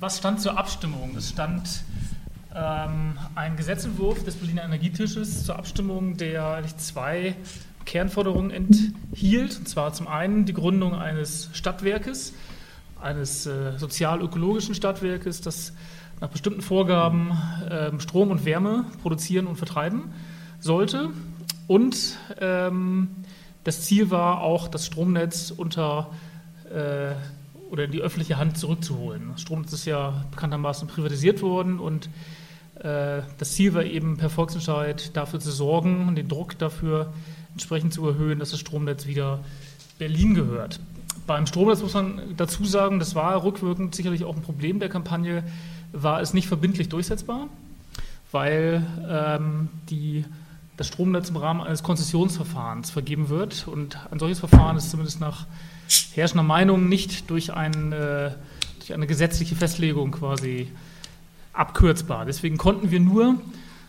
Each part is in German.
was stand zur Abstimmung? Es stand ähm, ein Gesetzentwurf des Berliner Energietisches zur Abstimmung, der zwei Kernforderungen enthielt. Und zwar zum einen die Gründung eines Stadtwerkes, eines äh, sozial-ökologischen Stadtwerkes, das nach bestimmten Vorgaben äh, Strom und Wärme produzieren und vertreiben sollte. Und ähm, das Ziel war auch, das Stromnetz unter äh, oder in die öffentliche Hand zurückzuholen. Das Stromnetz ist ja bekanntermaßen privatisiert worden und äh, das Ziel war eben per Volksentscheid dafür zu sorgen und den Druck dafür entsprechend zu erhöhen, dass das Stromnetz wieder Berlin gehört. Beim Stromnetz muss man dazu sagen, das war rückwirkend sicherlich auch ein Problem der Kampagne, war es nicht verbindlich durchsetzbar, weil ähm, die, das Stromnetz im Rahmen eines Konzessionsverfahrens vergeben wird. Und ein solches Verfahren ist zumindest nach herrschender Meinung nicht durch, ein, äh, durch eine gesetzliche Festlegung quasi abkürzbar. Deswegen konnten wir nur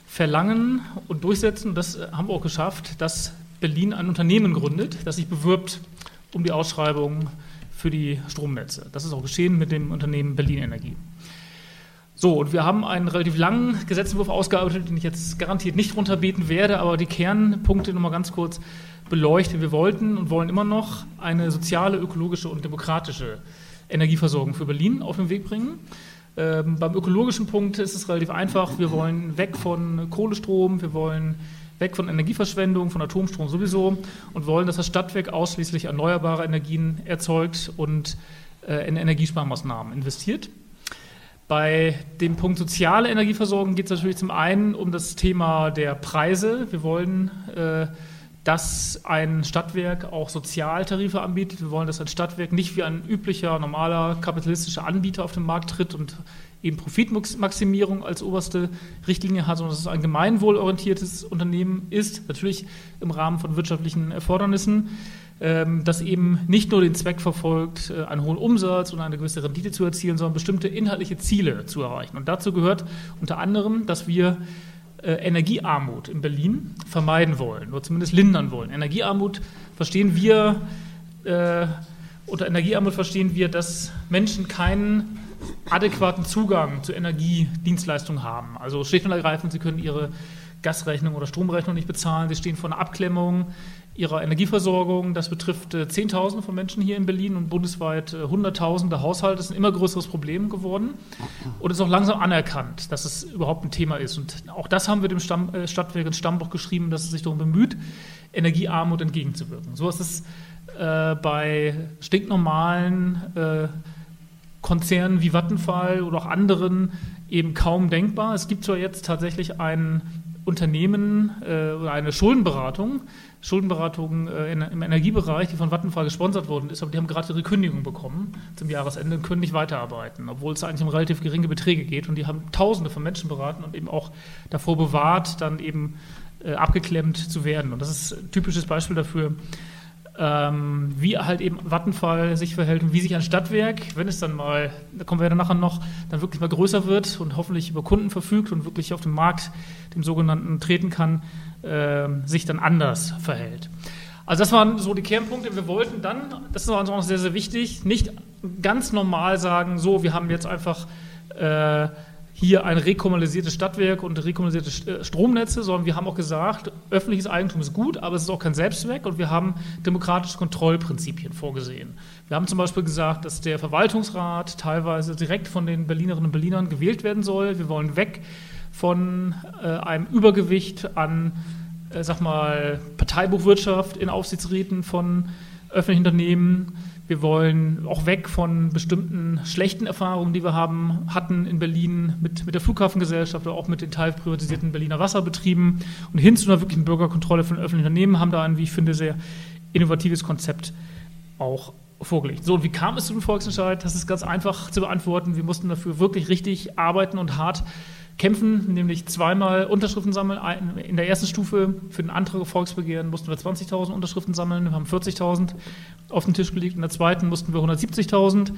verlangen und durchsetzen, und das haben wir auch geschafft, dass Berlin ein Unternehmen gründet, das sich bewirbt um die Ausschreibung für die Stromnetze. Das ist auch geschehen mit dem Unternehmen Berlin Energie. So, und wir haben einen relativ langen Gesetzentwurf ausgearbeitet, den ich jetzt garantiert nicht runterbeten werde, aber die Kernpunkte nochmal ganz kurz beleuchten. Wir wollten und wollen immer noch eine soziale, ökologische und demokratische Energieversorgung für Berlin auf den Weg bringen. Ähm, beim ökologischen Punkt ist es relativ einfach. Wir wollen weg von Kohlestrom, wir wollen weg von Energieverschwendung, von Atomstrom sowieso und wollen, dass das Stadtwerk ausschließlich erneuerbare Energien erzeugt und äh, in Energiesparmaßnahmen investiert. Bei dem Punkt soziale Energieversorgung geht es natürlich zum einen um das Thema der Preise. Wir wollen, äh, dass ein Stadtwerk auch Sozialtarife anbietet. Wir wollen, dass ein Stadtwerk nicht wie ein üblicher, normaler kapitalistischer Anbieter auf den Markt tritt und eben Profitmaximierung als oberste Richtlinie hat, sondern dass es ein gemeinwohlorientiertes Unternehmen ist, natürlich im Rahmen von wirtschaftlichen Erfordernissen. Ähm, das eben nicht nur den Zweck verfolgt, äh, einen hohen Umsatz und eine gewisse Rendite zu erzielen, sondern bestimmte inhaltliche Ziele zu erreichen. Und dazu gehört unter anderem, dass wir Energiearmut in Berlin vermeiden wollen oder zumindest lindern wollen. Energiearmut verstehen wir, äh, unter Energiearmut verstehen wir, dass Menschen keinen adäquaten Zugang zu Energiedienstleistungen haben. Also schlicht und ergreifend, sie können ihre Gasrechnung oder Stromrechnung nicht bezahlen, sie stehen vor einer Abklemmung, ihrer Energieversorgung. Das betrifft äh, Zehntausende von Menschen hier in Berlin und bundesweit äh, Hunderttausende Haushalte. Das ist ein immer größeres Problem geworden und ist auch langsam anerkannt, dass es überhaupt ein Thema ist. Und auch das haben wir dem Stamm, äh, Stadtwerk ins Stammbuch geschrieben, dass es sich darum bemüht, Energiearmut entgegenzuwirken. So ist es äh, bei stinknormalen äh, Konzernen wie Vattenfall oder auch anderen eben kaum denkbar. Es gibt zwar jetzt tatsächlich ein Unternehmen äh, oder eine Schuldenberatung, Schuldenberatung äh, in, im Energiebereich, die von Vattenfall gesponsert worden ist, aber die haben gerade ihre Kündigung bekommen zum Jahresende und können nicht weiterarbeiten, obwohl es eigentlich um relativ geringe Beträge geht. Und die haben Tausende von Menschen beraten und eben auch davor bewahrt, dann eben äh, abgeklemmt zu werden. Und das ist ein typisches Beispiel dafür, ähm, wie halt eben Vattenfall sich verhält und wie sich ein Stadtwerk, wenn es dann mal, da kommen wir ja nachher noch, dann wirklich mal größer wird und hoffentlich über Kunden verfügt und wirklich auf den Markt, dem sogenannten, treten kann, äh, sich dann anders verhält. Also das waren so die Kernpunkte. Wir wollten dann, das ist uns auch sehr, sehr wichtig, nicht ganz normal sagen, so, wir haben jetzt einfach äh, hier ein rekommunalisiertes Stadtwerk und rekommunalisierte äh, Stromnetze, sondern wir haben auch gesagt, öffentliches Eigentum ist gut, aber es ist auch kein Selbstzweck und wir haben demokratische Kontrollprinzipien vorgesehen. Wir haben zum Beispiel gesagt, dass der Verwaltungsrat teilweise direkt von den Berlinerinnen und Berlinern gewählt werden soll. Wir wollen weg von äh, einem Übergewicht an, äh, sag mal, Parteibuchwirtschaft in Aufsichtsräten von öffentlichen Unternehmen. Wir wollen auch weg von bestimmten schlechten Erfahrungen, die wir haben, hatten in Berlin mit, mit der Flughafengesellschaft oder auch mit den teilprivatisierten Berliner Wasserbetrieben und hin zu einer wirklichen Bürgerkontrolle von öffentlichen Unternehmen haben da ein, wie ich finde, sehr innovatives Konzept auch vorgelegt. So, und wie kam es zu dem Volksentscheid? Das ist ganz einfach zu beantworten. Wir mussten dafür wirklich richtig arbeiten und hart kämpfen, nämlich zweimal Unterschriften sammeln. In der ersten Stufe für den Antrag auf Volksbegehren mussten wir 20.000 Unterschriften sammeln, wir haben 40.000 auf den Tisch gelegt. In der zweiten mussten wir 170.000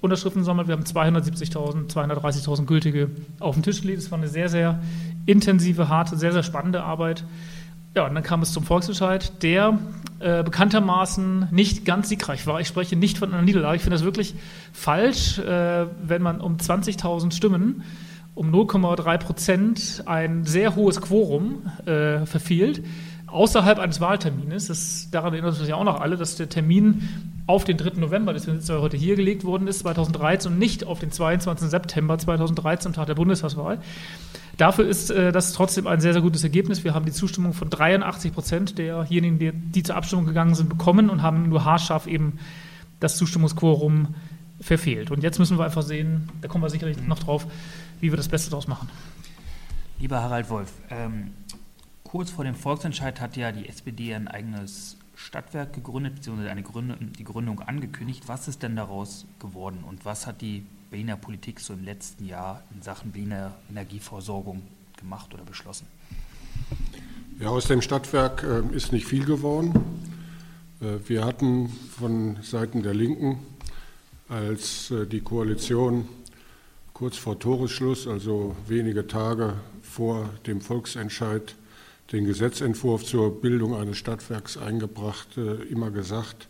Unterschriften sammeln, wir haben 270.000, 230.000 gültige auf den Tisch gelegt. Es war eine sehr, sehr intensive, harte, sehr, sehr spannende Arbeit. ja, und dann kam es zum Volksentscheid, der äh, bekanntermaßen nicht ganz siegreich war. Ich spreche nicht von einer Niederlage. Ich finde das wirklich falsch, äh, wenn man um 20.000 Stimmen um 0,3 Prozent ein sehr hohes Quorum äh, verfehlt, außerhalb eines Wahltermines. Das, daran erinnern uns ja auch noch alle, dass der Termin auf den 3. November, deswegen ist er heute hier gelegt worden ist, 2013 und nicht auf den 22. September 2013, Tag der Bundestagswahl. Dafür ist äh, das trotzdem ein sehr, sehr gutes Ergebnis. Wir haben die Zustimmung von 83 Prozent derjenigen, die, die zur Abstimmung gegangen sind, bekommen und haben nur haarscharf eben das Zustimmungsquorum verfehlt. Und jetzt müssen wir einfach sehen, da kommen wir sicherlich noch drauf, wie wir das Beste daraus machen. Lieber Harald Wolf, ähm, kurz vor dem Volksentscheid hat ja die SPD ein eigenes Stadtwerk gegründet, beziehungsweise eine Gründung, die Gründung angekündigt. Was ist denn daraus geworden und was hat die Berliner Politik so im letzten Jahr in Sachen Berliner Energieversorgung gemacht oder beschlossen? Ja, aus dem Stadtwerk äh, ist nicht viel geworden. Äh, wir hatten von Seiten der Linken, als äh, die Koalition kurz vor Toresschluss, also wenige Tage vor dem Volksentscheid, den Gesetzentwurf zur Bildung eines Stadtwerks eingebracht, äh, immer gesagt,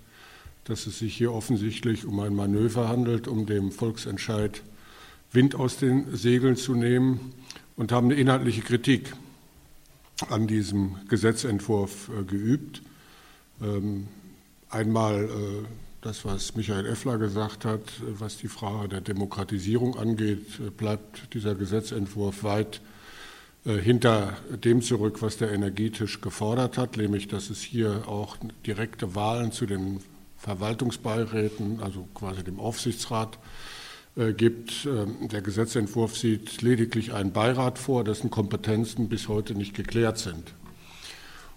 dass es sich hier offensichtlich um ein Manöver handelt, um dem Volksentscheid Wind aus den Segeln zu nehmen und haben eine inhaltliche Kritik an diesem Gesetzentwurf äh, geübt. Ähm, einmal äh, das, was Michael Effler gesagt hat, äh, was die Frage der Demokratisierung angeht, bleibt dieser Gesetzentwurf weit hinter dem zurück, was der Energietisch gefordert hat, nämlich dass es hier auch direkte Wahlen zu den Verwaltungsbeiräten, also quasi dem Aufsichtsrat, äh, gibt. Ähm, der Gesetzentwurf sieht lediglich einen Beirat vor, dessen Kompetenzen bis heute nicht geklärt sind.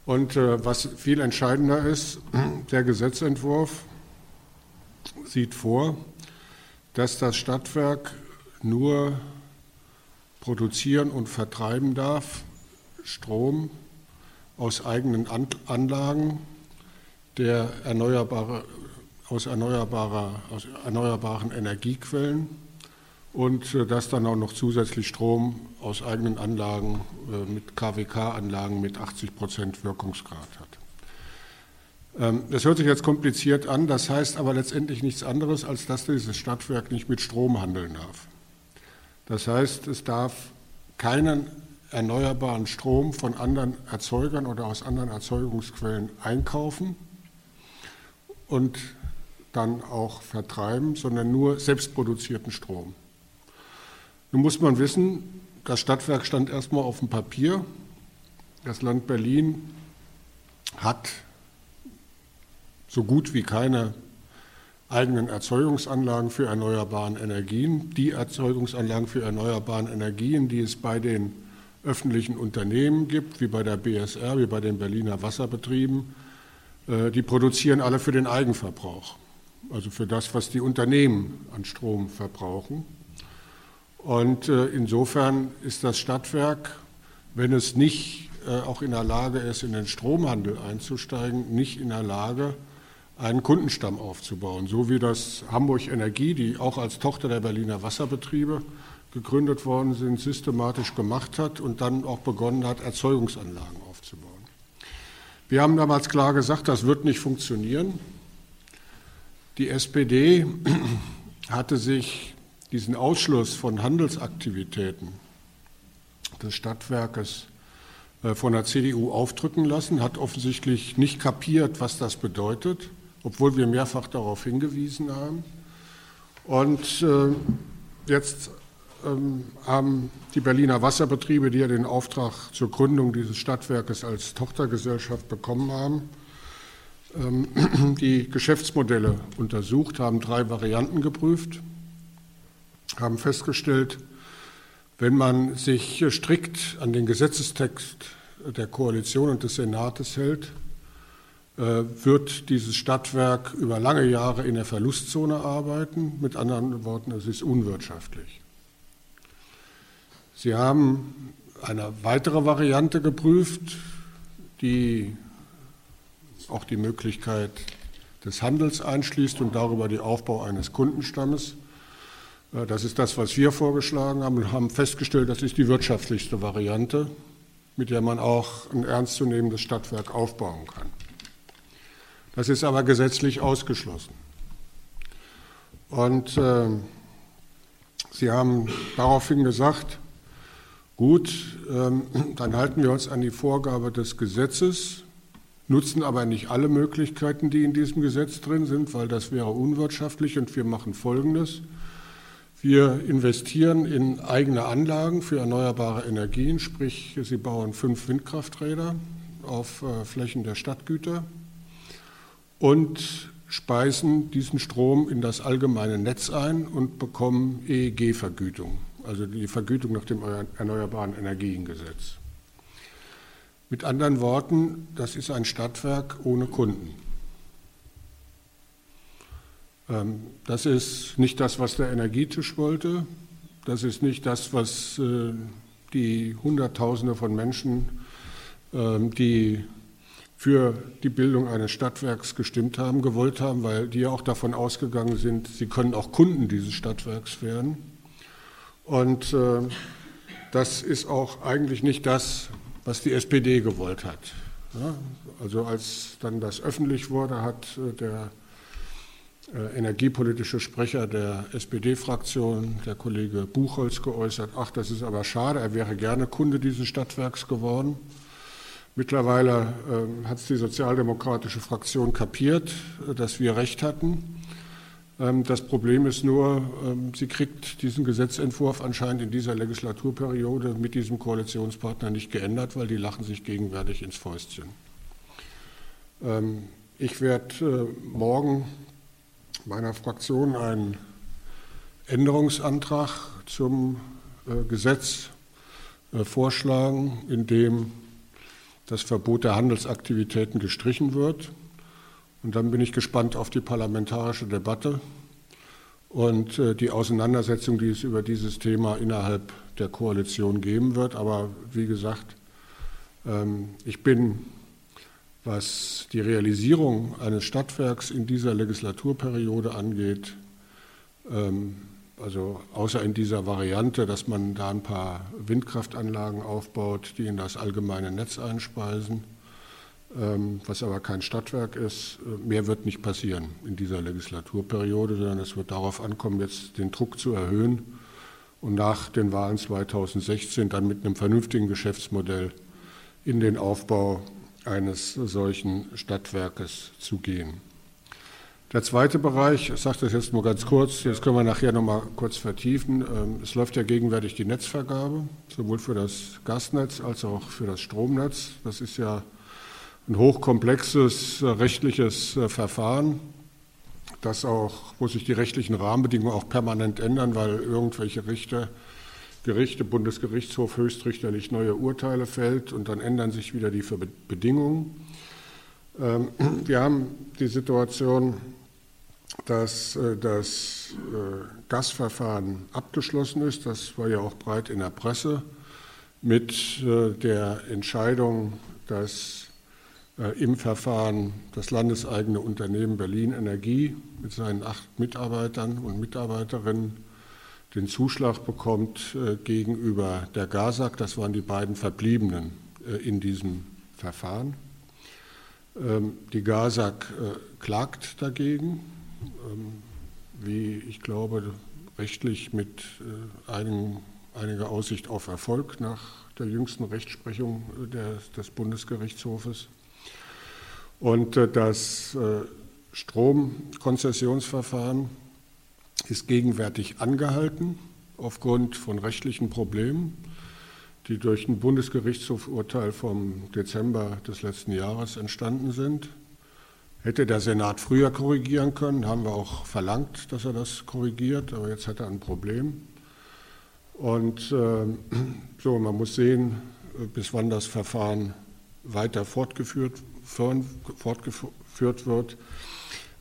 Und äh, was viel entscheidender ist, der Gesetzentwurf sieht vor, dass das Stadtwerk nur produzieren und vertreiben darf Strom aus eigenen Anlagen der erneuerbare, aus, erneuerbarer, aus erneuerbaren Energiequellen und äh, dass dann auch noch zusätzlich Strom aus eigenen Anlagen äh, mit KWK-Anlagen mit 80 Prozent Wirkungsgrad hat. Ähm, das hört sich jetzt kompliziert an, das heißt aber letztendlich nichts anderes, als dass dieses Stadtwerk nicht mit Strom handeln darf. Das heißt, es darf keinen erneuerbaren Strom von anderen Erzeugern oder aus anderen Erzeugungsquellen einkaufen und dann auch vertreiben, sondern nur selbstproduzierten Strom. Nun muss man wissen, das Stadtwerk stand erstmal auf dem Papier. Das Land Berlin hat so gut wie keine eigenen Erzeugungsanlagen für erneuerbare Energien. Die Erzeugungsanlagen für erneuerbare Energien, die es bei den öffentlichen Unternehmen gibt, wie bei der BSR, wie bei den Berliner Wasserbetrieben, äh, die produzieren alle für den Eigenverbrauch, also für das, was die Unternehmen an Strom verbrauchen. Und äh, insofern ist das Stadtwerk, wenn es nicht äh, auch in der Lage ist, in den Stromhandel einzusteigen, nicht in der Lage, einen Kundenstamm aufzubauen, so wie das Hamburg Energie, die auch als Tochter der Berliner Wasserbetriebe gegründet worden sind, systematisch gemacht hat und dann auch begonnen hat, Erzeugungsanlagen aufzubauen. Wir haben damals klar gesagt, das wird nicht funktionieren. Die SPD hatte sich diesen Ausschluss von Handelsaktivitäten des Stadtwerkes äh, von der CDU aufdrücken lassen, hat offensichtlich nicht kapiert, was das bedeutet, obwohl wir mehrfach darauf hingewiesen haben. Und äh, jetzt ähm, haben die Berliner Wasserbetriebe, die ja den Auftrag zur Gründung dieses Stadtwerkes als Tochtergesellschaft bekommen haben, ähm, die Geschäftsmodelle untersucht, haben drei Varianten geprüft, haben festgestellt, wenn man sich strikt an den Gesetzestext der Koalition und des Senates hält, wird dieses Stadtwerk über lange Jahre in der Verlustzone arbeiten. Mit anderen Worten, es ist unwirtschaftlich. Sie haben eine weitere Variante geprüft, die auch die Möglichkeit des Handels einschließt und darüber den Aufbau eines Kundenstammes. Das ist das, was wir vorgeschlagen haben und haben festgestellt, das ist die wirtschaftlichste Variante mit der man auch ein ernstzunehmendes Stadtwerk aufbauen kann. Das ist aber gesetzlich ausgeschlossen. Und äh, Sie haben daraufhin gesagt, gut, ähm, dann halten wir uns an die Vorgabe des Gesetzes, nutzen aber nicht alle Möglichkeiten, die in diesem Gesetz drin sind, weil das wäre unwirtschaftlich und wir machen Folgendes. Wir investieren in eigene Anlagen für erneuerbare Energien, sprich Sie bauen fünf Windkrafträder auf äh, Flächen der Stadtgüter und speisen diesen Strom in das allgemeine Netz ein und bekommen EEG-Vergütung, also die Vergütung nach dem Erneuerbaren Energiengesetz. Mit anderen Worten, das ist ein Stadtwerk ohne Kunden. Ähm, das ist nicht das, was der Energietisch wollte. Das ist nicht das, was äh, die Hunderttausende von Menschen, ähm, die für die Bildung eines Stadtwerks gestimmt haben, gewollt haben, weil die ja auch davon ausgegangen sind, sie können auch Kunden dieses Stadtwerks werden. Und äh, das ist auch eigentlich nicht das, was die SPD gewollt hat. Ja, also als dann das öffentlich wurde, hat äh, der äh, energiepolitische Sprecher der SPD-Fraktion, der Kollege Buchholz, geäußert, ach, das ist aber schade, er wäre gerne Kunde dieses Stadtwerks geworden. Mittlerweile äh, hat es die sozialdemokratische Fraktion kapiert, äh, dass wir recht hatten. Ähm, das Problem ist nur, ähm, sie kriegt diesen Gesetzentwurf anscheinend in dieser Legislaturperiode mit diesem Koalitionspartner nicht geändert, weil die lachen sich gegenwärtig ins Fäustchen. Ähm, ich werde äh, morgen meiner Fraktion einen Änderungsantrag zum äh, Gesetz äh, vorschlagen, in dem das Verbot der Handelsaktivitäten gestrichen wird. Und dann bin ich gespannt auf die parlamentarische Debatte und äh, die Auseinandersetzung, die es über dieses Thema innerhalb der Koalition geben wird. Aber wie gesagt, ähm, ich bin, was die Realisierung eines Stadtwerks in dieser Legislaturperiode angeht, ähm, also außer in dieser Variante, dass man da ein paar Windkraftanlagen aufbaut, die in das allgemeine Netz einspeisen, ähm, was aber kein Stadtwerk ist. Äh, mehr wird nicht passieren in dieser Legislaturperiode, sondern es wird darauf ankommen, jetzt den Druck zu erhöhen und nach den Wahlen 2016 dann mit einem vernünftigen Geschäftsmodell in den Aufbau eines solchen Stadtwerkes zu gehen. Der zweite Bereich, ich sage das jetzt nur ganz kurz, jetzt können wir nachher noch mal kurz vertiefen. Ähm, es läuft ja gegenwärtig die Netzvergabe, sowohl für das Gasnetz als auch für das Stromnetz. Das ist ja ein hochkomplexes äh, rechtliches äh, Verfahren, das auch, wo sich die rechtlichen Rahmenbedingungen auch permanent ändern, weil irgendwelche Richter, Gerichte, Bundesgerichtshof höchstrichterlich neue Urteile fällt und dann ändern sich wieder die Bedingungen. Ähm, wir haben die Situation, dass äh, das äh, Gasverfahren abgeschlossen ist. Das war ja auch breit in der Presse mit äh, der Entscheidung, dass im Verfahren das landeseigene Unternehmen Berlin Energie mit seinen acht Mitarbeitern und Mitarbeiterinnen den Zuschlag bekommt gegenüber der GASAG. Das waren die beiden Verbliebenen in diesem Verfahren. Ähm, die GASAG klagt dagegen wie ich glaube, rechtlich mit äh, einigen, einiger Aussicht auf Erfolg nach der jüngsten Rechtsprechung des, des Bundesgerichtshofes. Und äh, das äh, Stromkonzessionsverfahren ist gegenwärtig angehalten aufgrund von rechtlichen Problemen, die durch ein Bundesgerichtshofurteil vom Dezember des letzten Jahres entstanden sind. Hätte der Senat früher korrigieren können, haben wir auch verlangt, dass er das korrigiert, aber jetzt hat er ein Problem. Und äh, so, man muss sehen, bis wann das Verfahren weiter fortgeführt, fortgeführt wird.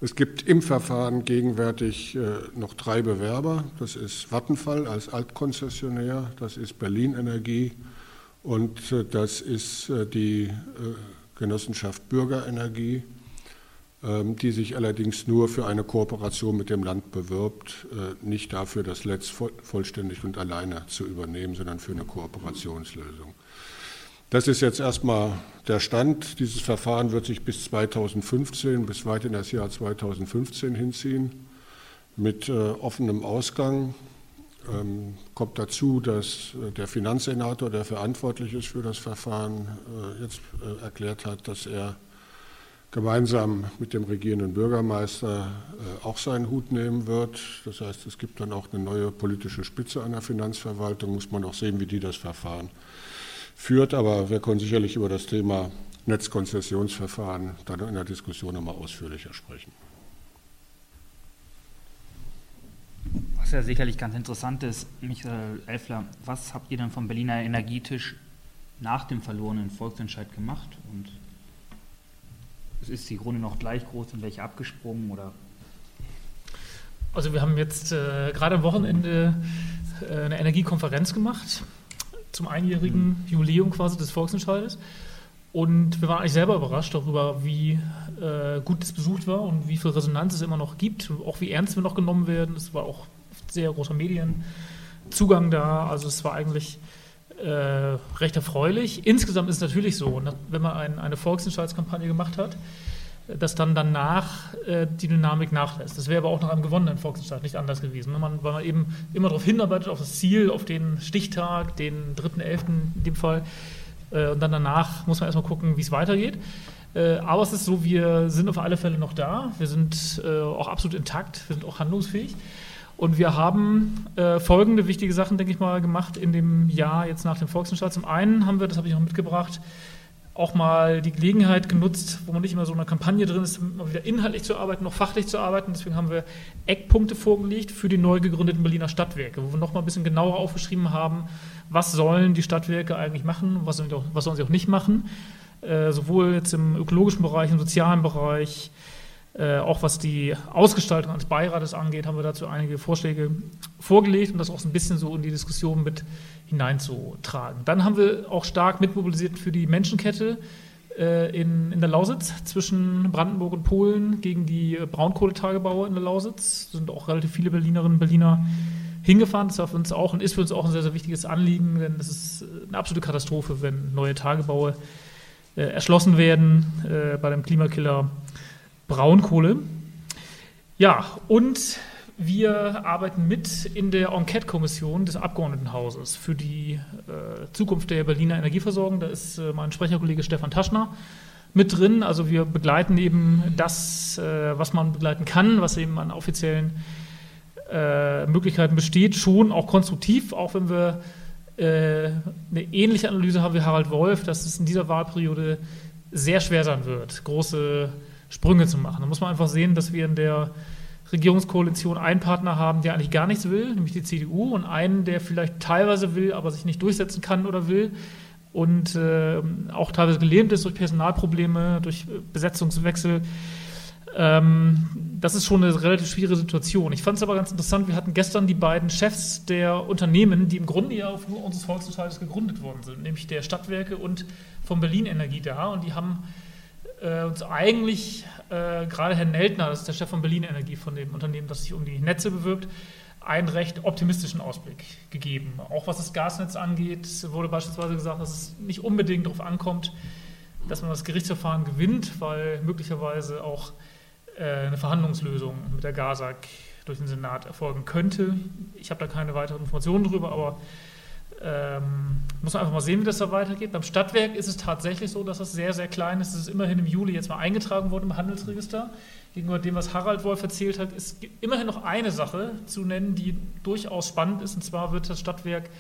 Es gibt im Verfahren gegenwärtig äh, noch drei Bewerber. Das ist Vattenfall als Altkonzessionär, das ist Berlin Energie und äh, das ist äh, die äh, Genossenschaft Bürgerenergie. Ähm, die sich allerdings nur für eine Kooperation mit dem Land bewirbt, äh, nicht dafür, das Netz vollständig und alleine zu übernehmen, sondern für eine Kooperationslösung. Das ist jetzt erstmal der Stand. Dieses Verfahren wird sich bis 2015, bis weit in das Jahr 2015 hinziehen, mit äh, offenem Ausgang. Ähm, kommt dazu, dass äh, der Finanzsenator, der verantwortlich ist für das Verfahren, jetzt erklärt hat, dass er gemeinsam mit dem regierenden Bürgermeister äh, auch seinen Hut nehmen wird. Das heißt, es gibt dann auch eine neue politische Spitze an der Finanzverwaltung. Muss man auch sehen, wie die das Verfahren führt. Aber wir können sicherlich über das Thema Netzkonzessionsverfahren dann in der Diskussion nochmal ausführlicher sprechen. Was ja sicherlich ganz interessant ist, Michael Elfler, was habt ihr dann vom Berliner Energietisch nach dem verlorenen Volksentscheid gemacht? Und ist die Runde noch gleich groß und welche abgesprungen oder? Also wir haben jetzt äh, gerade am Wochenende äh, eine Energiekonferenz gemacht zum einjährigen mhm. Jubiläum quasi des Volksentscheides. Und wir waren eigentlich selber überrascht darüber, wie äh, gut es besucht war und wie viel Resonanz es immer noch gibt, auch wie ernst wir noch genommen werden. Es war auch sehr großer Medienzugang da. Also es war eigentlich äh, recht erfreulich. Insgesamt ist es natürlich so, wenn man ein, eine Volksentscheidskampagne gemacht hat, dass dann danach äh, die Dynamik nachlässt. Das wäre aber auch nach einem gewonnenen Volksentscheid nicht anders gewesen. Man, weil man eben immer darauf hinarbeitet, auf das Ziel, auf den Stichtag, den 3.11. in dem Fall. Äh, und dann danach muss man erstmal gucken, wie es weitergeht. Äh, aber es ist so, wir sind auf alle Fälle noch da. Wir sind äh, auch absolut intakt, wir sind auch handlungsfähig. Und wir haben äh, folgende wichtige Sachen, denke ich mal, gemacht in dem Jahr jetzt nach dem Volksentscheid. Zum einen haben wir, das habe ich noch mitgebracht, auch mal die Gelegenheit genutzt, wo man nicht immer so in einer Kampagne drin ist, mal wieder inhaltlich zu arbeiten, noch fachlich zu arbeiten. Deswegen haben wir Eckpunkte vorgelegt für die neu gegründeten Berliner Stadtwerke, wo wir noch mal ein bisschen genauer aufgeschrieben haben, was sollen die Stadtwerke eigentlich machen, was sollen sie auch, was sollen sie auch nicht machen. Äh, sowohl jetzt im ökologischen Bereich, im sozialen Bereich, äh, auch was die Ausgestaltung eines Beirates angeht, haben wir dazu einige Vorschläge vorgelegt, um das auch so ein bisschen so in die Diskussion mit hineinzutragen. Dann haben wir auch stark mitmobilisiert für die Menschenkette äh, in, in der Lausitz zwischen Brandenburg und Polen gegen die Braunkohletagebauer in der Lausitz. Da sind auch relativ viele Berlinerinnen und Berliner hingefahren. Das war für uns auch und ist für uns auch ein sehr, sehr wichtiges Anliegen, denn es ist eine absolute Katastrophe, wenn neue Tagebaue äh, erschlossen werden äh, bei dem Klimakiller Braunkohle. Ja, und wir arbeiten mit in der Enquete-Kommission des Abgeordnetenhauses für die äh, Zukunft der Berliner Energieversorgung. Da ist äh, mein Sprecherkollege Stefan Taschner mit drin. Also wir begleiten eben das, äh, was man begleiten kann, was eben an offiziellen äh, Möglichkeiten besteht, schon auch konstruktiv, auch wenn wir äh, eine ähnliche Analyse haben wie Harald Wolf, dass es in dieser Wahlperiode sehr schwer sein wird, große Sprünge zu machen. Da muss man einfach sehen, dass wir in der Regierungskoalition einen Partner haben, der eigentlich gar nichts will, nämlich die CDU, und einen, der vielleicht teilweise will, aber sich nicht durchsetzen kann oder will und äh, auch teilweise gelähmt ist durch Personalprobleme, durch Besetzungswechsel. Ähm, das ist schon eine relativ schwierige Situation. Ich fand es aber ganz interessant, wir hatten gestern die beiden Chefs der Unternehmen, die im Grunde ja auf unseres Volksentscheides gegründet worden sind, nämlich der Stadtwerke und von Berlin Energie da, und die haben äh, uns eigentlich, äh, gerade Herr Neltner, das ist der Chef von Berlin Energie, von dem Unternehmen, das sich um die Netze bewirbt, einen recht optimistischen Ausblick gegeben. Auch was das Gasnetz angeht, wurde beispielsweise gesagt, dass es nicht unbedingt darauf ankommt, dass man das Gerichtsverfahren gewinnt, weil möglicherweise auch äh, eine Verhandlungslösung mit der GASAG durch den Senat erfolgen könnte. Ich habe da keine weiteren Informationen darüber, aber ähm, muss man einfach mal sehen, wie das da weitergeht. Beim Stadtwerk ist es tatsächlich so, dass das sehr, sehr klein ist. Es ist immerhin im Juli jetzt mal eingetragen worden im Handelsregister. Gegenüber dem, was Harald Wolf erzählt hat, ist immerhin noch eine Sache zu nennen, die durchaus spannend ist. Und zwar wird das Stadtwerk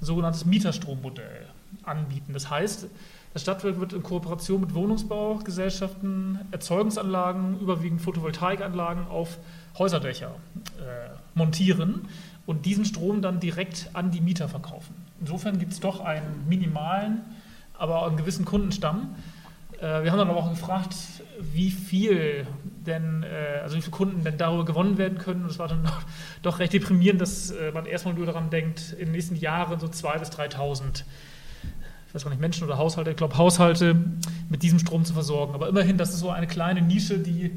ein sogenanntes Mieterstrommodell anbieten. Das heißt, das Stadtwerk wird in Kooperation mit Wohnungsbaugesellschaften Erzeugungsanlagen, überwiegend Photovoltaikanlagen auf Häuserdächer äh, montieren und diesen Strom dann direkt an die Mieter verkaufen. Insofern gibt es doch einen minimalen, aber einen gewissen Kundenstamm. Äh, wir haben dann aber auch gefragt, wie viel denn, äh, also wie viele Kunden denn darüber gewonnen werden können. Und es war dann doch, recht deprimierend, dass äh, man erstmal nur daran denkt, in den nächsten Jahren so 2.000 bis 3.000 ich weiß gar nicht, Menschen oder Haushalte, ich glaube Haushalte mit diesem Strom zu versorgen. Aber immerhin, das ist so eine kleine Nische, die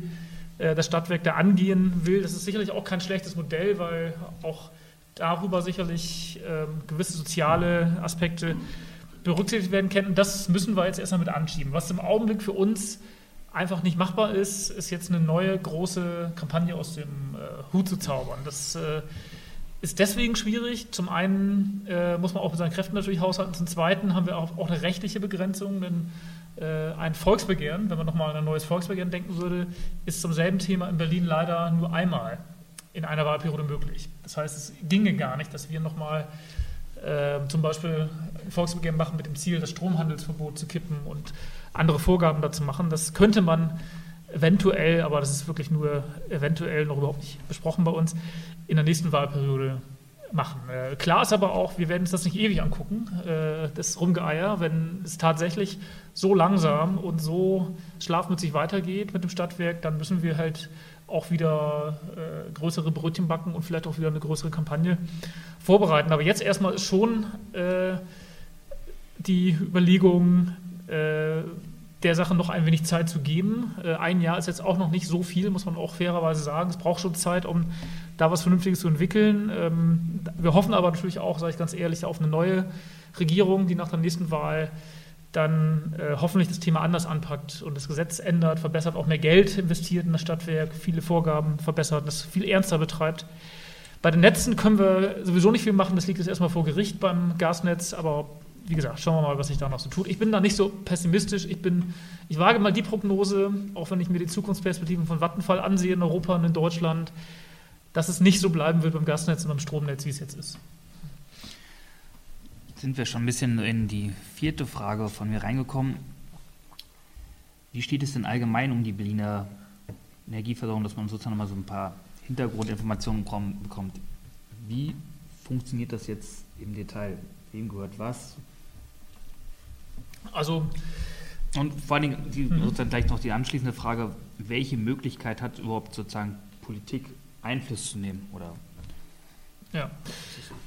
das Stadtwerk da angehen will. Das ist sicherlich auch kein schlechtes Modell, weil auch darüber sicherlich ähm, gewisse soziale Aspekte berücksichtigt werden können. Das müssen wir jetzt erstmal mit anschieben. Was im Augenblick für uns einfach nicht machbar ist, ist jetzt eine neue große Kampagne aus dem äh, Hut zu zaubern. Das äh, ist deswegen schwierig. Zum einen äh, muss man auch mit seinen Kräften natürlich haushalten. Zum zweiten haben wir auch, auch eine rechtliche Begrenzung, denn äh, ein Volksbegehren, wenn man nochmal an ein neues Volksbegehren denken würde, ist zum selben Thema in Berlin leider nur einmal in einer Wahlperiode möglich. Das heißt, es ginge gar nicht, dass wir nochmal äh, zum Beispiel ein Volksbegehren machen mit dem Ziel, das Stromhandelsverbot zu kippen und andere Vorgaben dazu machen. Das könnte man eventuell, aber das ist wirklich nur eventuell noch überhaupt nicht besprochen bei uns, in der nächsten Wahlperiode machen. Äh, klar ist aber auch, wir werden uns das nicht ewig angucken, äh, das Rumgeeier, wenn es tatsächlich so langsam und so schlafmützig weitergeht mit dem Stadtwerk, dann müssen wir halt auch wieder äh, größere Brötchen backen und vielleicht auch wieder eine größere Kampagne vorbereiten. Aber jetzt erstmal ist schon äh, die Überlegung, äh, der Sache noch ein wenig Zeit zu geben. Äh, ein Jahr ist jetzt auch noch nicht so viel, muss man auch fairerweise sagen. Es braucht schon Zeit, um da was Vernünftiges zu entwickeln. Ähm, wir hoffen aber natürlich auch, sage ich ganz ehrlich, auf eine neue Regierung, die nach der nächsten Wahl dann äh, hoffentlich das Thema anders anpackt und das Gesetz ändert, verbessert, auch mehr Geld investiert in das Stadtwerk, viele Vorgaben verbessert, das viel ernster betreibt. Bei den Netzen können wir sowieso nicht viel machen, das liegt jetzt erstmal vor Gericht beim Gasnetz, aber wie gesagt, schauen wir mal, was sich da noch so tut. Ich bin da nicht so pessimistisch. Ich, bin, ich wage mal die Prognose, auch wenn ich mir die Zukunftsperspektiven von Vattenfall ansehe in Europa und in Deutschland, dass es nicht so bleiben wird beim Gasnetz und beim Stromnetz, wie es jetzt ist. Sind wir schon ein bisschen in die vierte Frage von mir reingekommen. Wie steht es denn allgemein um die Berliner Energieversorgung, dass man sozusagen mal so ein paar Hintergrundinformationen bekommt? Wie funktioniert das jetzt im Detail? Wem gehört was? Also und vor allen Dingen die, mhm. sozusagen gleich noch die anschließende Frage, welche Möglichkeit hat überhaupt sozusagen Politik Einfluss zu nehmen? Oder? Ja,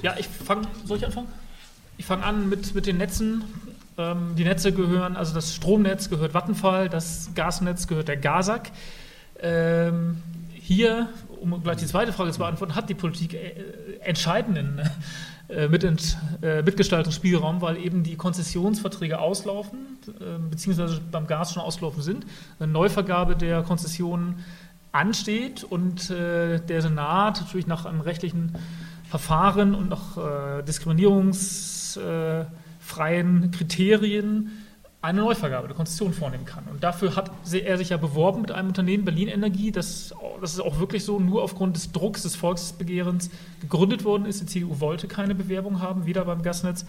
ja ich fange, soll ich anfangen? Ich fange an mit, mit den Netzen. Ähm, die Netze gehören, also das Stromnetz gehört Vattenfall, das Gasnetz gehört der GASAG. Ähm, hier, um gleich die zweite Frage zu beantworten, hat die Politik äh, entscheidenden äh, mit, äh, Mitgestaltungsspielraum, weil eben die Konzessionsverträge auslaufen, äh, beziehungsweise beim Gas schon auslaufen sind. Eine Neuvergabe der Konzessionen ansteht und äh, der Senat natürlich nach einem rechtlichen Verfahren und nach äh, diskriminierungsfreien Kriterien eine Neuvergabe der Konzession vornehmen kann. Und dafür hat er sich ja beworben mit einem Unternehmen, Berlin Energie, das, das ist auch wirklich so, nur aufgrund des Drucks des Volksbegehrens gegründet worden ist. Die CDU wollte keine Bewerbung haben, weder beim Gasnetz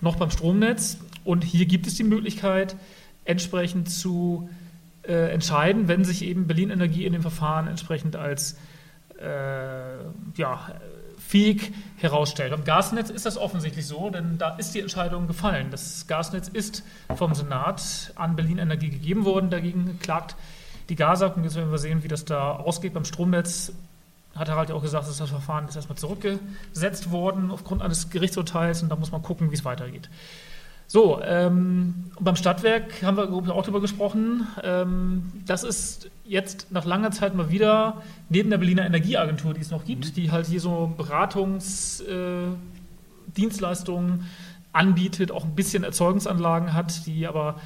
noch beim Stromnetz. Und hier gibt es die Möglichkeit, entsprechend zu äh, entscheiden, wenn sich eben Berlin Energie in dem Verfahren entsprechend als äh, ja, fähig herausstellt. Am Gasnetz ist das offensichtlich so, denn da ist die Entscheidung gefallen. Das Gasnetz ist vom Senat an Berlin Energie gegeben worden. Dagegen klagt die GASAG und jetzt werden wir sehen, wie das da ausgeht. Beim Stromnetz hat er halt auch gesagt, dass das Verfahren ist erstmal zurückgesetzt worden aufgrund eines Gerichtsurteils und da muss man gucken, wie es weitergeht. So, ähm, beim Stadtwerk haben wir auch darüber gesprochen. Ähm, das ist jetzt nach langer Zeit mal wieder neben der Berliner Energieagentur, die es noch gibt, mhm. die halt hier so Beratungsdienstleistungen äh, anbietet, auch ein bisschen Erzeugungsanlagen hat, die aber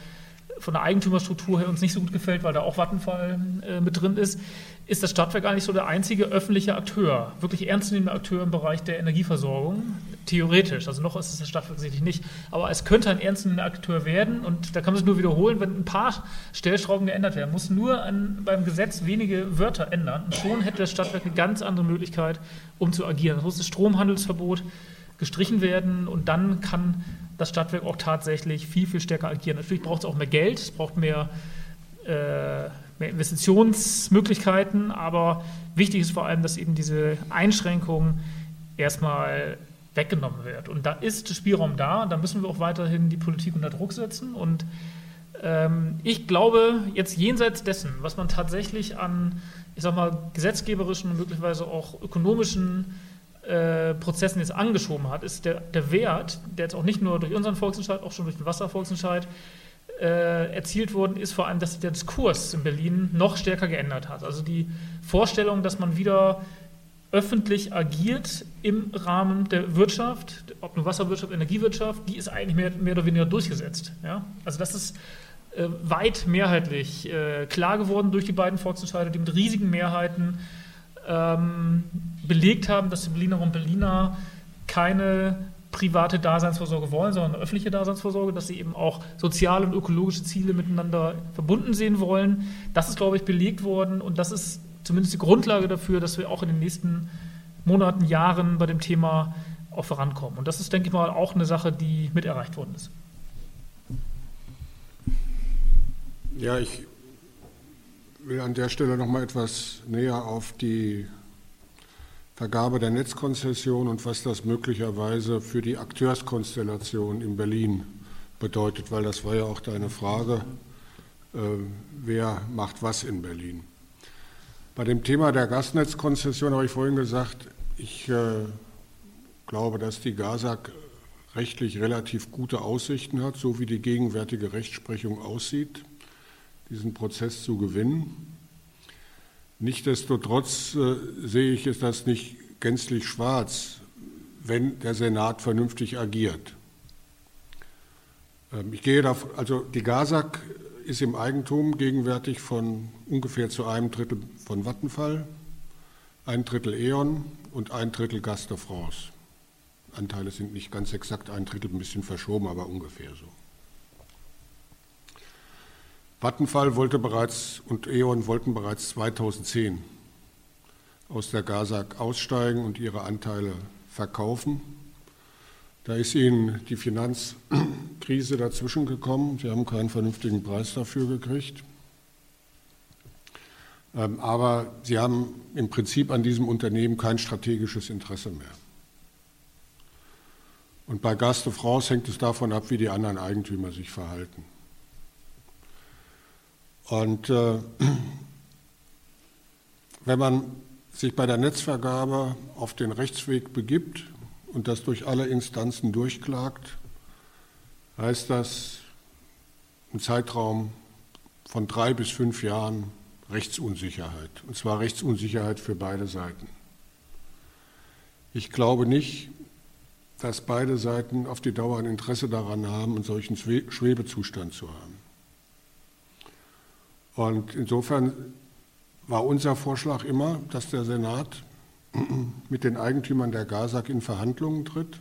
von der Eigentümerstruktur her uns nicht so gut gefällt, weil da auch Vattenfall äh, mit drin ist, ist das Stadtwerk eigentlich so der einzige öffentliche Akteur, wirklich ernstzunehmende Akteur im Bereich der Energieversorgung. Theoretisch, also noch ist es das Stadtwerk sicherlich nicht, aber es könnte ein ernstzunehmender Akteur werden und da kann man es nur wiederholen, wenn ein paar Stellschrauben geändert werden. Man muss nur an, beim Gesetz wenige Wörter ändern und schon hätte das Stadtwerk eine ganz andere Möglichkeit, um zu agieren. Es muss das Stromhandelsverbot gestrichen werden und dann kann das Stadtwerk auch tatsächlich viel, viel stärker agieren. Natürlich braucht es auch mehr Geld, es braucht mehr, äh, mehr Investitionsmöglichkeiten, aber wichtig ist vor allem, dass eben diese Einschränkung erstmal weggenommen wird. Und da ist Spielraum da, da müssen wir auch weiterhin die Politik unter Druck setzen. Und ähm, ich glaube, jetzt jenseits dessen, was man tatsächlich an, ich sag mal, gesetzgeberischen und möglicherweise auch ökonomischen äh, Prozessen jetzt angeschoben hat, ist der, der Wert, der jetzt auch nicht nur durch unseren Volksentscheid, auch schon durch den Wasservolksentscheid äh, erzielt worden ist, vor allem, dass sich der Diskurs in Berlin noch stärker geändert hat. Also die Vorstellung, dass man wieder öffentlich agiert im Rahmen der Wirtschaft, ob nur Wasserwirtschaft, Energiewirtschaft, die ist eigentlich mehr, mehr oder weniger durchgesetzt. Ja? Also das ist äh, weit mehrheitlich äh, klar geworden durch die beiden Volksentscheide, die mit riesigen Mehrheiten ähm, belegt haben, dass die Berlinerinnen und Berliner keine private Daseinsvorsorge wollen, sondern öffentliche Daseinsvorsorge, dass sie eben auch soziale und ökologische Ziele miteinander verbunden sehen wollen. Das ist, glaube ich, belegt worden und das ist zumindest die Grundlage dafür, dass wir auch in den nächsten Monaten, Jahren bei dem Thema auch vorankommen. Und das ist, denke ich mal, auch eine Sache, die mit erreicht worden ist. Ja, ich will an der Stelle noch mal etwas näher auf die Vergabe der Netzkonzession und was das möglicherweise für die Akteurskonstellation in Berlin bedeutet, weil das war ja auch deine Frage, äh, wer macht was in Berlin. Bei dem Thema der Gasnetzkonzession habe ich vorhin gesagt, ich äh, glaube, dass die GASAG rechtlich relativ gute Aussichten hat, so wie die gegenwärtige Rechtsprechung aussieht, diesen Prozess zu gewinnen. Nichtsdestotrotz äh, sehe ich es das nicht gänzlich schwarz, wenn der Senat vernünftig agiert. Ähm, ich gehe davon, also die GASAG ist im Eigentum gegenwärtig von ungefähr zu einem Drittel von Vattenfall, ein Drittel E.ON und ein Drittel Gas de France. Anteile sind nicht ganz exakt ein Drittel, ein bisschen verschoben, aber ungefähr so. Vattenfall wollte bereits und E.ON wollten bereits 2010 aus der GASAG aussteigen und ihre Anteile verkaufen. Da ist ihnen die Finanzkrise dazwischen gekommen. Sie haben keinen vernünftigen Preis dafür gekriegt. Ähm, aber sie haben im Prinzip an diesem Unternehmen kein strategisches Interesse mehr. Und bei Gas de France hängt es davon ab, wie die anderen Eigentümer sich verhalten. Und äh, wenn man sich bei der Netzvergabe auf den Rechtsweg begibt und das durch alle Instanzen durchklagt, heißt das ein Zeitraum von drei bis fünf Jahren Rechtsunsicherheit. Und zwar Rechtsunsicherheit für beide Seiten. Ich glaube nicht, dass beide Seiten auf die Dauer ein Interesse daran haben, einen solchen Schwebezustand zu haben. Und insofern war unser Vorschlag immer, dass der Senat mit den Eigentümern der GASAG in Verhandlungen tritt,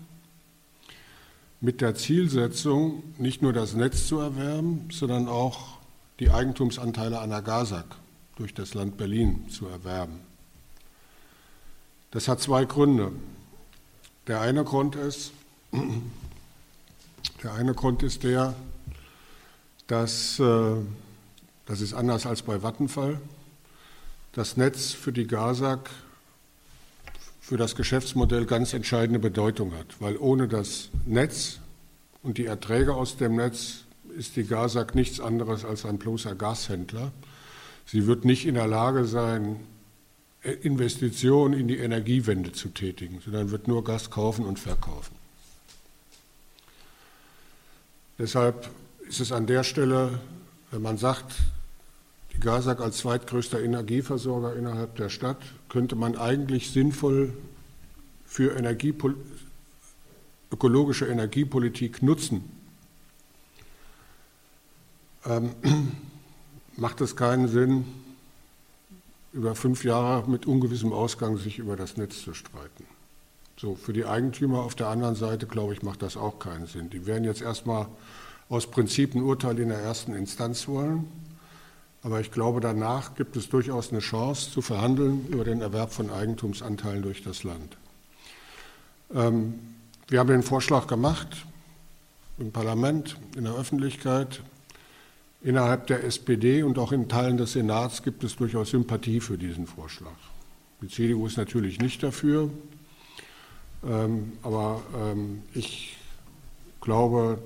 mit der Zielsetzung, nicht nur das Netz zu erwerben, sondern auch die Eigentumsanteile an der GASAG durch das Land Berlin zu erwerben. Das hat zwei Gründe. Der eine Grund ist, der eine Grund ist der, dass äh, das ist anders als bei Vattenfall. Das Netz für die GASAG für das Geschäftsmodell ganz entscheidende Bedeutung hat, weil ohne das Netz und die Erträge aus dem Netz ist die GASAG nichts anderes als ein bloßer Gashändler. Sie wird nicht in der Lage sein, Investitionen in die Energiewende zu tätigen, sondern wird nur Gas kaufen und verkaufen. Deshalb ist es an der Stelle, wenn man sagt, die GASAG als zweitgrößter Energieversorger innerhalb der Stadt könnte man eigentlich sinnvoll für Energiepol ökologische Energiepolitik nutzen. Ähm, macht es keinen Sinn, über fünf Jahre mit ungewissem Ausgang sich über das Netz zu streiten. So, für die Eigentümer auf der anderen Seite, glaube ich, macht das auch keinen Sinn. Die werden jetzt erstmal aus Prinzip ein Urteil in der ersten Instanz wollen. Aber ich glaube, danach gibt es durchaus eine Chance zu verhandeln über den Erwerb von Eigentumsanteilen durch das Land. Ähm, wir haben den Vorschlag gemacht im Parlament, in der Öffentlichkeit. Innerhalb der SPD und auch in Teilen des Senats gibt es durchaus Sympathie für diesen Vorschlag. Die CDU ist natürlich nicht dafür, ähm, aber ähm, ich glaube,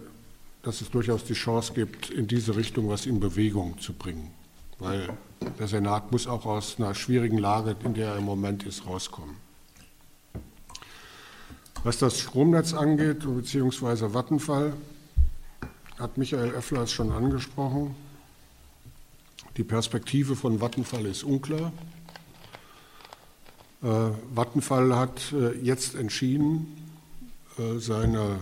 dass es durchaus die Chance gibt, in diese Richtung was in Bewegung zu bringen weil der Senat muss auch aus einer schwierigen Lage, in der er im Moment ist, rauskommen. Was das Stromnetz angeht, beziehungsweise Vattenfall, hat Michael Effler es schon angesprochen. Die Perspektive von Vattenfall ist unklar. Äh, Vattenfall hat äh, jetzt entschieden, äh, seine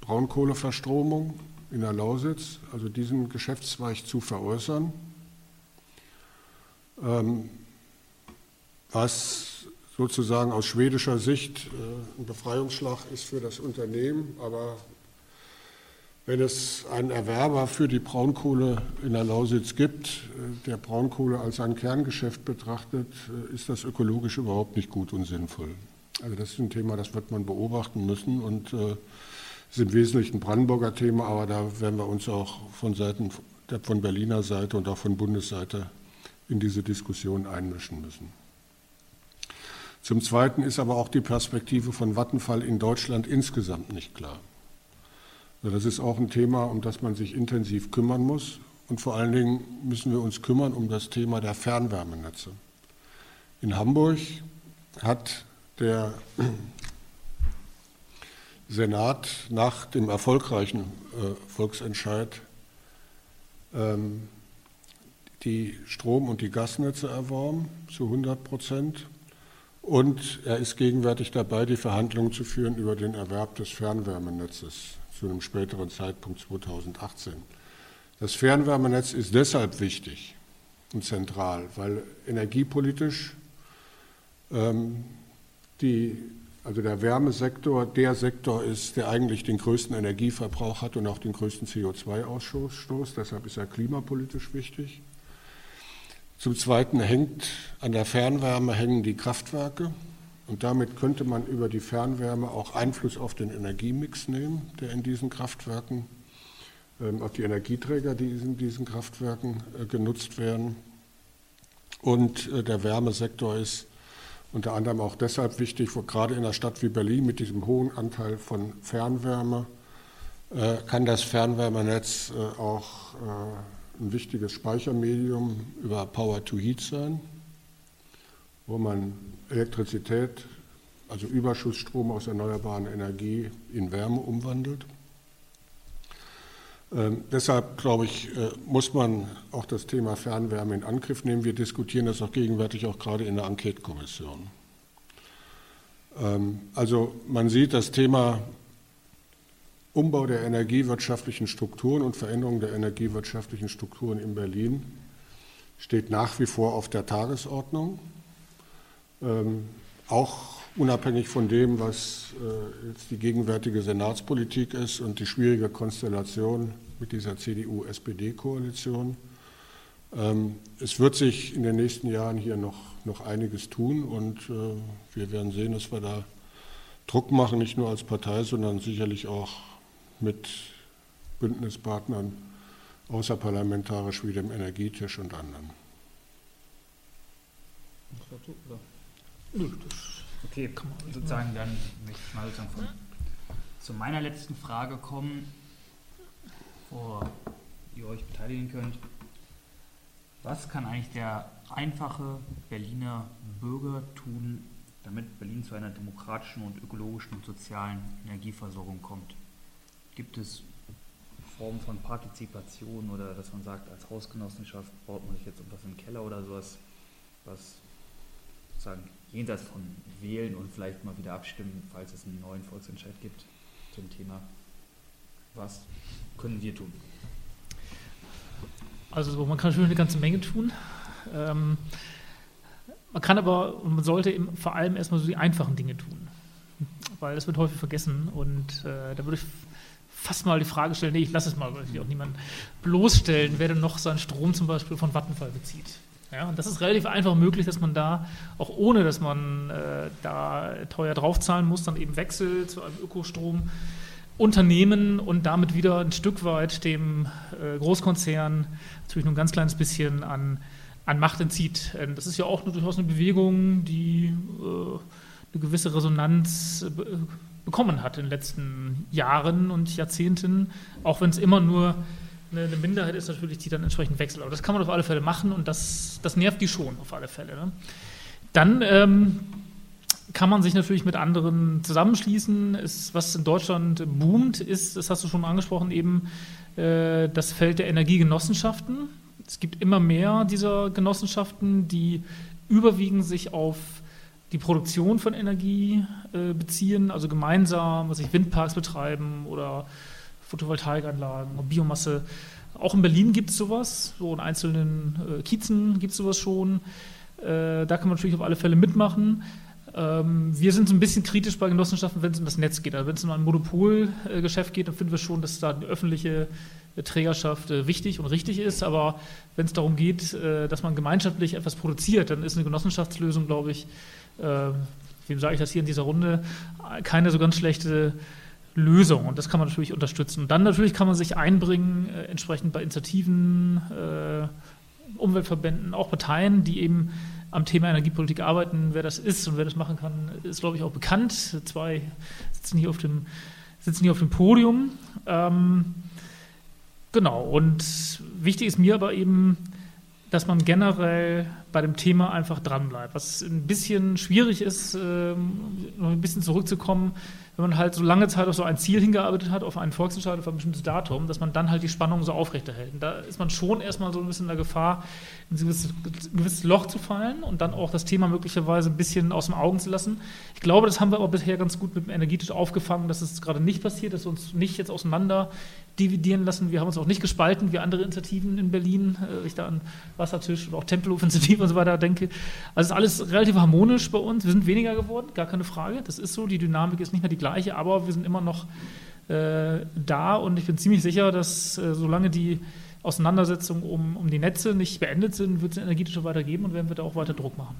Braunkohleverstromung in der Lausitz, also diesen Geschäftszweig zu veräußern, was sozusagen aus schwedischer Sicht äh, ein Befreiungsschlag ist für das Unternehmen, aber wenn es einen Erwerber für die Braunkohle in der Lausitz gibt, äh, der Braunkohle als ein Kerngeschäft betrachtet, äh, ist das ökologisch überhaupt nicht gut und sinnvoll. Also das ist ein Thema, das wird man beobachten müssen und äh, ist im Wesentlichen ein Brandenburger Thema, aber da werden wir uns auch von Seiten von Berliner Seite und auch von Bundesseite in diese Diskussion einmischen müssen. Zum Zweiten ist aber auch die Perspektive von Vattenfall in Deutschland insgesamt nicht klar. Das ist auch ein Thema, um das man sich intensiv kümmern muss. Und vor allen Dingen müssen wir uns kümmern um das Thema der Fernwärmenetze. In Hamburg hat der Senat nach dem erfolgreichen äh, Volksentscheid ähm, die Strom- und die Gasnetze erworben zu 100 Prozent. Und er ist gegenwärtig dabei, die Verhandlungen zu führen über den Erwerb des Fernwärmenetzes zu einem späteren Zeitpunkt 2018. Das Fernwärmenetz ist deshalb wichtig und zentral, weil energiepolitisch ähm, die also der Wärmesektor der Sektor ist, der eigentlich den größten Energieverbrauch hat und auch den größten CO2-Ausstoß. Deshalb ist er klimapolitisch wichtig. Zum Zweiten hängt an der Fernwärme hängen die Kraftwerke. Und damit könnte man über die Fernwärme auch Einfluss auf den Energiemix nehmen, der in diesen Kraftwerken, ähm, auf die Energieträger, die in diesen Kraftwerken äh, genutzt werden. Und äh, der Wärmesektor ist unter anderem auch deshalb wichtig, wo gerade in einer Stadt wie Berlin mit diesem hohen Anteil von Fernwärme äh, kann das Fernwärmenetz auch ein wichtiges Speichermedium über Power to Heat sein, wo man Elektrizität, also Überschussstrom aus erneuerbaren Energie in Wärme umwandelt. Ähm, deshalb, glaube ich, äh, muss man auch das Thema Fernwärme in Angriff nehmen. Wir diskutieren das auch gegenwärtig auch gerade in der Enquete-Kommission. Ähm, also man sieht das Thema Umbau der energiewirtschaftlichen Strukturen und Veränderung der energiewirtschaftlichen Strukturen in Berlin steht nach wie vor auf der Tagesordnung. Ähm, auch unabhängig von dem, was äh, jetzt die gegenwärtige Senatspolitik ist und die schwierige Konstellation mit dieser CDU-SPD-Koalition. Ähm, es wird sich in den nächsten Jahren hier noch, noch einiges tun und äh, wir werden sehen, dass wir da Druck machen, nicht nur als Partei, sondern sicherlich auch mit Bündnispartnern außerparlamentarisch wie dem Energietisch und anderen. Okay, sozusagen dann möchte ich mal sozusagen von, zu meiner letzten Frage kommen, bevor ihr euch beteiligen könnt. Was kann eigentlich der einfache Berliner Bürger tun, damit Berlin zu einer demokratischen und ökologischen und sozialen Energieversorgung kommt? Gibt es Formen von Partizipation oder dass man sagt, als Hausgenossenschaft baut man sich jetzt etwas im Keller oder sowas, was sozusagen jenseits von wählen und vielleicht mal wieder abstimmen, falls es einen neuen Volksentscheid gibt zum Thema. Was können wir tun? Also man kann schon eine ganze Menge tun. Ähm, man kann aber und man sollte eben vor allem erstmal so die einfachen Dinge tun, weil das wird häufig vergessen und äh, da würde ich fast mal die Frage stellen, nee, ich lasse es mal, weil ich auch niemanden bloßstellen, wer denn noch seinen Strom zum Beispiel von Vattenfall bezieht. Ja, und das ist relativ einfach möglich, dass man da, auch ohne dass man äh, da teuer draufzahlen muss, dann eben wechselt zu einem Ökostromunternehmen und damit wieder ein Stück weit dem äh, Großkonzern natürlich nur ein ganz kleines bisschen an, an Macht entzieht. Ähm, das ist ja auch durchaus eine Bewegung, die äh, eine gewisse Resonanz äh, bekommen hat in den letzten Jahren und Jahrzehnten, auch wenn es immer nur eine, Minderheit ist natürlich, die dann entsprechend wechselt. Aber das kann man auf alle Fälle machen und das, das nervt die schon auf alle Fälle. Ne? Dann ähm, kann man sich natürlich mit anderen zusammenschließen. Ist, was in Deutschland boomt, ist, das hast du schon angesprochen, eben äh, das Feld der Energiegenossenschaften. Es gibt immer mehr dieser Genossenschaften, die überwiegend sich auf die Produktion von Energie äh, beziehen, also gemeinsam, was ich Windparks betreiben oder Photovoltaikanlagen und Biomasse. Auch in Berlin gibt es sowas, so in einzelnen äh, Kiezen gibt es sowas schon. Äh, da kann man natürlich auf alle Fälle mitmachen. Ähm, wir sind so ein bisschen kritisch bei Genossenschaften, wenn es um das Netz geht. Also wenn es um ein Monopolgeschäft geht, dann finden wir schon, dass da die öffentliche Trägerschaft äh, wichtig und richtig ist. Aber wenn es darum geht, äh, dass man gemeinschaftlich etwas produziert, dann ist eine Genossenschaftslösung, glaube ich, äh, wem sage ich das hier in dieser Runde, keine so ganz schlechte Lösung. Und das kann man natürlich unterstützen. Und dann natürlich kann man sich einbringen, entsprechend bei Initiativen, Umweltverbänden, auch Parteien, die eben am Thema Energiepolitik arbeiten. Wer das ist und wer das machen kann, ist, glaube ich, auch bekannt. Zwei sitzen hier auf dem, sitzen hier auf dem Podium. Ähm, genau, und wichtig ist mir aber eben, dass man generell bei dem Thema einfach dranbleibt. Was ein bisschen schwierig ist, ähm, noch ein bisschen zurückzukommen, wenn man halt so lange Zeit auf so ein Ziel hingearbeitet hat, auf einen Volksentscheid, auf ein bestimmtes Datum, dass man dann halt die Spannung so aufrechterhält. Und da ist man schon erstmal so ein bisschen in der Gefahr, in ein gewisses, ein gewisses Loch zu fallen und dann auch das Thema möglicherweise ein bisschen aus den Augen zu lassen. Ich glaube, das haben wir aber bisher ganz gut mit dem energetisch aufgefangen, dass es gerade nicht passiert, dass wir uns nicht jetzt auseinander dividieren lassen. Wir haben uns auch nicht gespalten wie andere Initiativen in Berlin, äh, ich da an Wassertisch und auch Tempelhof-Initiative und so weiter denke. Also ist alles relativ harmonisch bei uns. Wir sind weniger geworden, gar keine Frage. Das ist so. Die Dynamik ist nicht mehr die gleiche, aber wir sind immer noch äh, da und ich bin ziemlich sicher, dass äh, solange die Auseinandersetzungen um, um die Netze nicht beendet sind, wird es energetisch weitergeben und werden wir da auch weiter Druck machen.